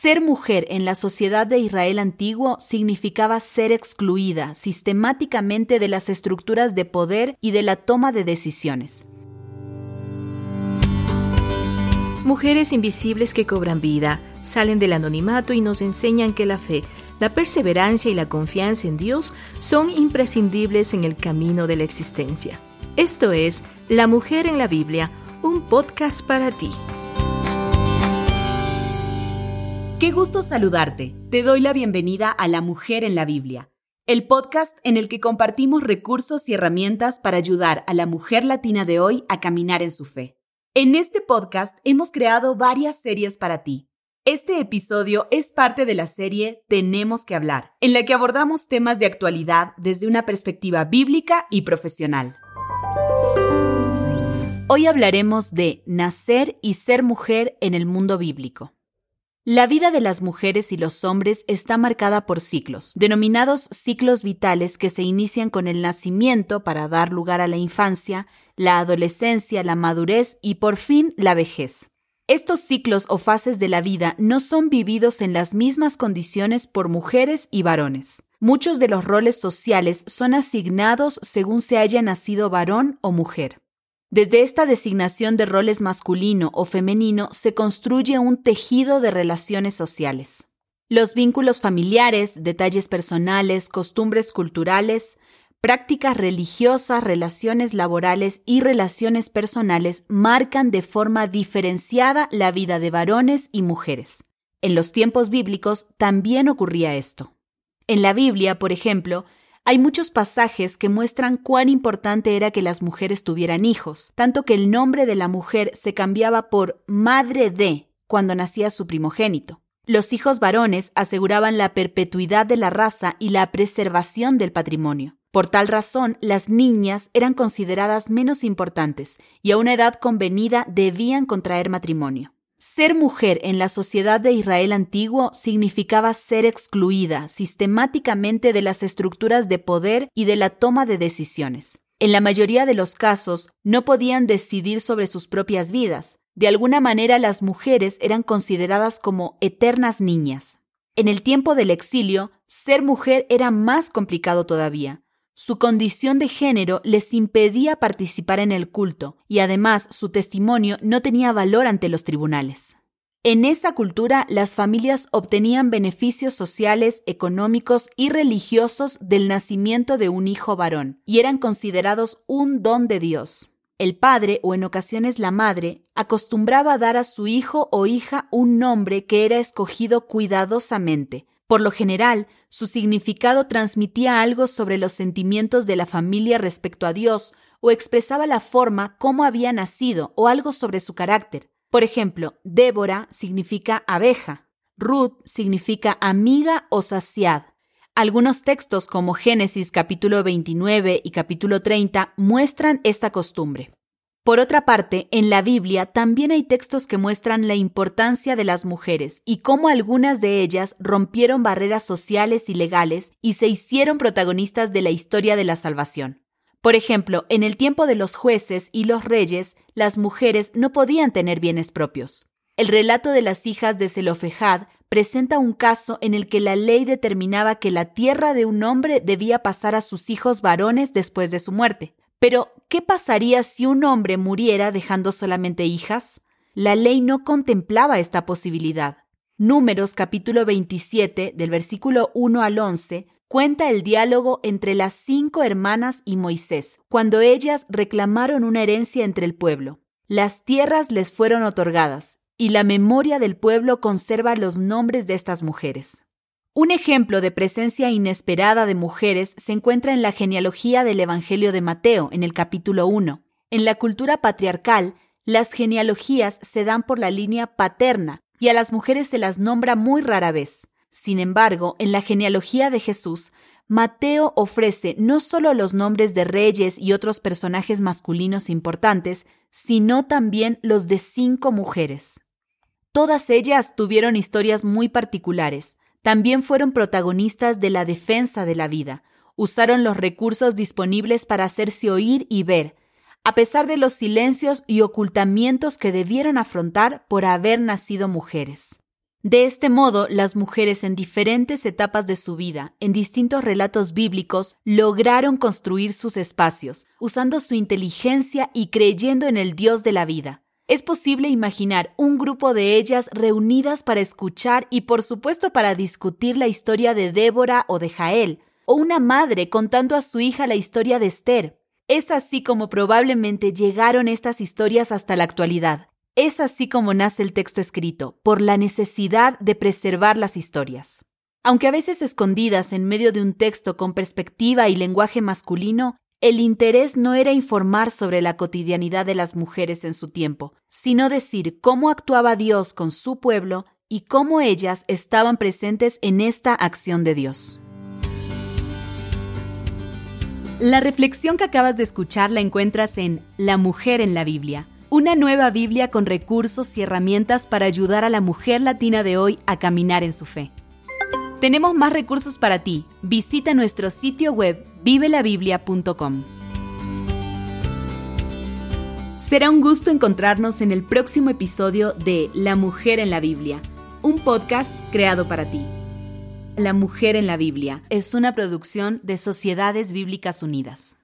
Ser mujer en la sociedad de Israel antiguo significaba ser excluida sistemáticamente de las estructuras de poder y de la toma de decisiones. Mujeres invisibles que cobran vida, salen del anonimato y nos enseñan que la fe, la perseverancia y la confianza en Dios son imprescindibles en el camino de la existencia. Esto es La Mujer en la Biblia, un podcast para ti. Qué gusto saludarte. Te doy la bienvenida a La Mujer en la Biblia, el podcast en el que compartimos recursos y herramientas para ayudar a la mujer latina de hoy a caminar en su fe. En este podcast hemos creado varias series para ti. Este episodio es parte de la serie Tenemos que hablar, en la que abordamos temas de actualidad desde una perspectiva bíblica y profesional. Hoy hablaremos de nacer y ser mujer en el mundo bíblico. La vida de las mujeres y los hombres está marcada por ciclos, denominados ciclos vitales que se inician con el nacimiento para dar lugar a la infancia, la adolescencia, la madurez y por fin la vejez. Estos ciclos o fases de la vida no son vividos en las mismas condiciones por mujeres y varones. Muchos de los roles sociales son asignados según se haya nacido varón o mujer. Desde esta designación de roles masculino o femenino se construye un tejido de relaciones sociales. Los vínculos familiares, detalles personales, costumbres culturales, prácticas religiosas, relaciones laborales y relaciones personales marcan de forma diferenciada la vida de varones y mujeres. En los tiempos bíblicos también ocurría esto. En la Biblia, por ejemplo, hay muchos pasajes que muestran cuán importante era que las mujeres tuvieran hijos, tanto que el nombre de la mujer se cambiaba por madre de cuando nacía su primogénito. Los hijos varones aseguraban la perpetuidad de la raza y la preservación del patrimonio. Por tal razón, las niñas eran consideradas menos importantes y a una edad convenida debían contraer matrimonio. Ser mujer en la sociedad de Israel antiguo significaba ser excluida sistemáticamente de las estructuras de poder y de la toma de decisiones. En la mayoría de los casos no podían decidir sobre sus propias vidas. De alguna manera las mujeres eran consideradas como eternas niñas. En el tiempo del exilio, ser mujer era más complicado todavía. Su condición de género les impedía participar en el culto y además su testimonio no tenía valor ante los tribunales. En esa cultura las familias obtenían beneficios sociales, económicos y religiosos del nacimiento de un hijo varón y eran considerados un don de Dios. El padre, o en ocasiones la madre, acostumbraba a dar a su hijo o hija un nombre que era escogido cuidadosamente, por lo general, su significado transmitía algo sobre los sentimientos de la familia respecto a Dios o expresaba la forma cómo había nacido o algo sobre su carácter. Por ejemplo, Débora significa abeja, Ruth significa amiga o saciad. Algunos textos como Génesis capítulo 29 y capítulo 30 muestran esta costumbre. Por otra parte, en la Biblia también hay textos que muestran la importancia de las mujeres y cómo algunas de ellas rompieron barreras sociales y legales y se hicieron protagonistas de la historia de la salvación. Por ejemplo, en el tiempo de los jueces y los reyes, las mujeres no podían tener bienes propios. El relato de las hijas de Zelofejad presenta un caso en el que la ley determinaba que la tierra de un hombre debía pasar a sus hijos varones después de su muerte. Pero, ¿qué pasaría si un hombre muriera dejando solamente hijas? La ley no contemplaba esta posibilidad. Números capítulo 27, del versículo 1 al 11, cuenta el diálogo entre las cinco hermanas y Moisés, cuando ellas reclamaron una herencia entre el pueblo. Las tierras les fueron otorgadas, y la memoria del pueblo conserva los nombres de estas mujeres. Un ejemplo de presencia inesperada de mujeres se encuentra en la genealogía del Evangelio de Mateo, en el capítulo 1. En la cultura patriarcal, las genealogías se dan por la línea paterna y a las mujeres se las nombra muy rara vez. Sin embargo, en la genealogía de Jesús, Mateo ofrece no solo los nombres de reyes y otros personajes masculinos importantes, sino también los de cinco mujeres. Todas ellas tuvieron historias muy particulares, también fueron protagonistas de la defensa de la vida. Usaron los recursos disponibles para hacerse oír y ver, a pesar de los silencios y ocultamientos que debieron afrontar por haber nacido mujeres. De este modo, las mujeres en diferentes etapas de su vida, en distintos relatos bíblicos, lograron construir sus espacios, usando su inteligencia y creyendo en el Dios de la vida. Es posible imaginar un grupo de ellas reunidas para escuchar y por supuesto para discutir la historia de Débora o de Jael, o una madre contando a su hija la historia de Esther. Es así como probablemente llegaron estas historias hasta la actualidad, es así como nace el texto escrito, por la necesidad de preservar las historias. Aunque a veces escondidas en medio de un texto con perspectiva y lenguaje masculino, el interés no era informar sobre la cotidianidad de las mujeres en su tiempo, sino decir cómo actuaba Dios con su pueblo y cómo ellas estaban presentes en esta acción de Dios. La reflexión que acabas de escuchar la encuentras en La mujer en la Biblia una nueva Biblia con recursos y herramientas para ayudar a la mujer latina de hoy a caminar en su fe. Tenemos más recursos para ti. Visita nuestro sitio web vivelabiblia.com. Será un gusto encontrarnos en el próximo episodio de La Mujer en la Biblia, un podcast creado para ti. La Mujer en la Biblia es una producción de Sociedades Bíblicas Unidas.